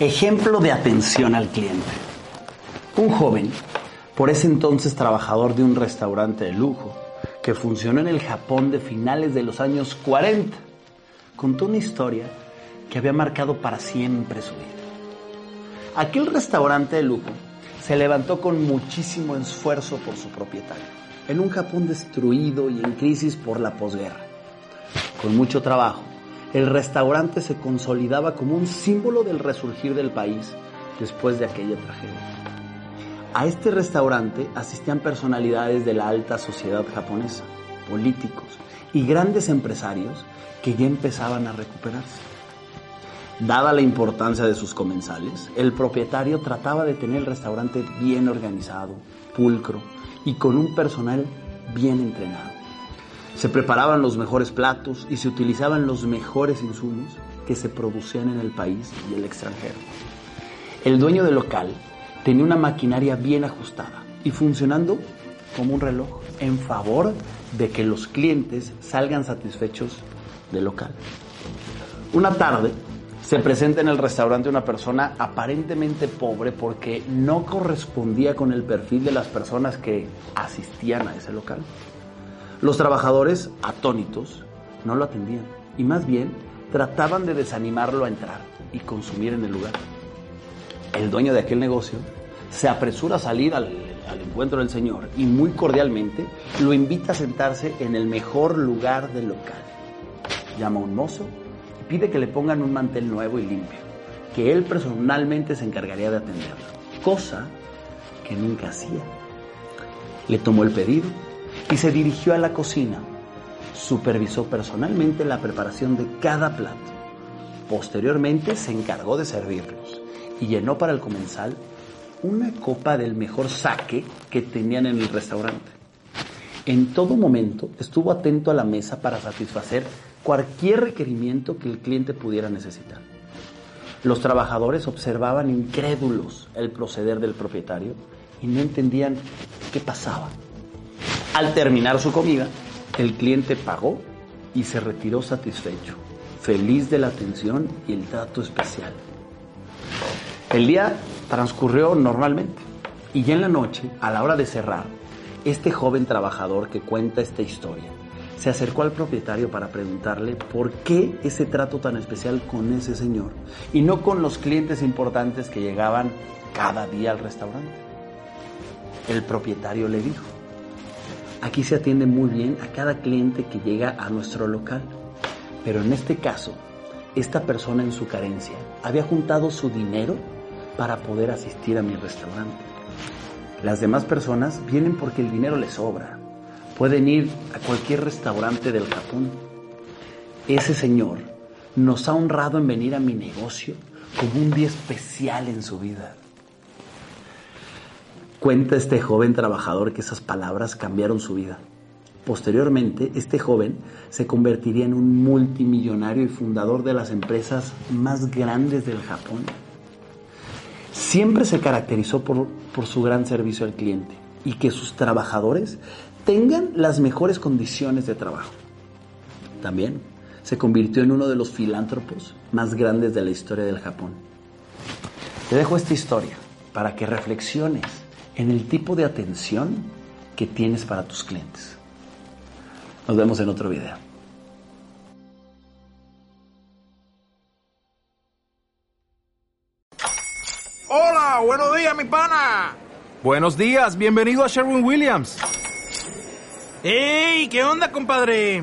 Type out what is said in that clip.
Ejemplo de atención al cliente. Un joven, por ese entonces trabajador de un restaurante de lujo, que funcionó en el Japón de finales de los años 40, contó una historia que había marcado para siempre su vida. Aquel restaurante de lujo se levantó con muchísimo esfuerzo por su propietario, en un Japón destruido y en crisis por la posguerra. Con mucho trabajo, el restaurante se consolidaba como un símbolo del resurgir del país después de aquella tragedia. A este restaurante asistían personalidades de la alta sociedad japonesa, políticos y grandes empresarios que ya empezaban a recuperarse. Dada la importancia de sus comensales, el propietario trataba de tener el restaurante bien organizado, pulcro y con un personal bien entrenado. Se preparaban los mejores platos y se utilizaban los mejores insumos que se producían en el país y el extranjero. El dueño del local tenía una maquinaria bien ajustada y funcionando como un reloj en favor de que los clientes salgan satisfechos del local. Una tarde se presenta en el restaurante una persona aparentemente pobre porque no correspondía con el perfil de las personas que asistían a ese local. Los trabajadores, atónitos, no lo atendían y más bien trataban de desanimarlo a entrar y consumir en el lugar. El dueño de aquel negocio se apresura a salir al, encuentro del Señor y muy cordialmente lo invita a sentarse en el mejor lugar del local. Llama a un mozo y pide que le pongan un mantel nuevo y limpio, que él personalmente se encargaría de atenderlo, cosa que nunca hacía. Le tomó el pedido y se dirigió a la cocina. Supervisó personalmente la preparación de cada plato. Posteriormente se encargó de servirlos y llenó para el comensal una copa del mejor saque que tenían en el restaurante. En todo momento estuvo atento a la mesa para satisfacer cualquier requerimiento que el cliente pudiera necesitar. Los trabajadores observaban incrédulos el proceder del propietario y no entendían qué pasaba. Al terminar su comida, el cliente pagó y se retiró satisfecho, feliz de la atención y el trato especial. El día transcurrió normalmente y ya en la noche, a la hora de cerrar, este joven trabajador que cuenta esta historia se acercó al propietario para preguntarle por qué ese trato tan especial con ese señor y no con los clientes importantes que llegaban cada día al restaurante. El propietario le dijo, aquí se atiende muy bien a cada cliente que llega a nuestro local, pero en este caso, esta persona en su carencia había juntado su dinero para poder asistir a mi restaurante. Las demás personas vienen porque el dinero les sobra. Pueden ir a cualquier restaurante del Japón. Ese señor nos ha honrado en venir a mi negocio como un día especial en su vida. Cuenta este joven trabajador que esas palabras cambiaron su vida. Posteriormente, este joven se convertiría en un multimillonario y fundador de las empresas más grandes del Japón siempre se caracterizó por, por, su gran servicio al cliente y que sus trabajadores tengan las mejores condiciones de trabajo. También se convirtió en uno de los filántropos más grandes de la historia del Japón. Te dejo esta historia para que reflexiones en el tipo de atención que tienes para tus clientes. Nos vemos en otro video. Hola, buenos días, mi pana. Buenos días, bienvenido a Sherwin Williams. ¡Ey! ¿Qué onda, compadre?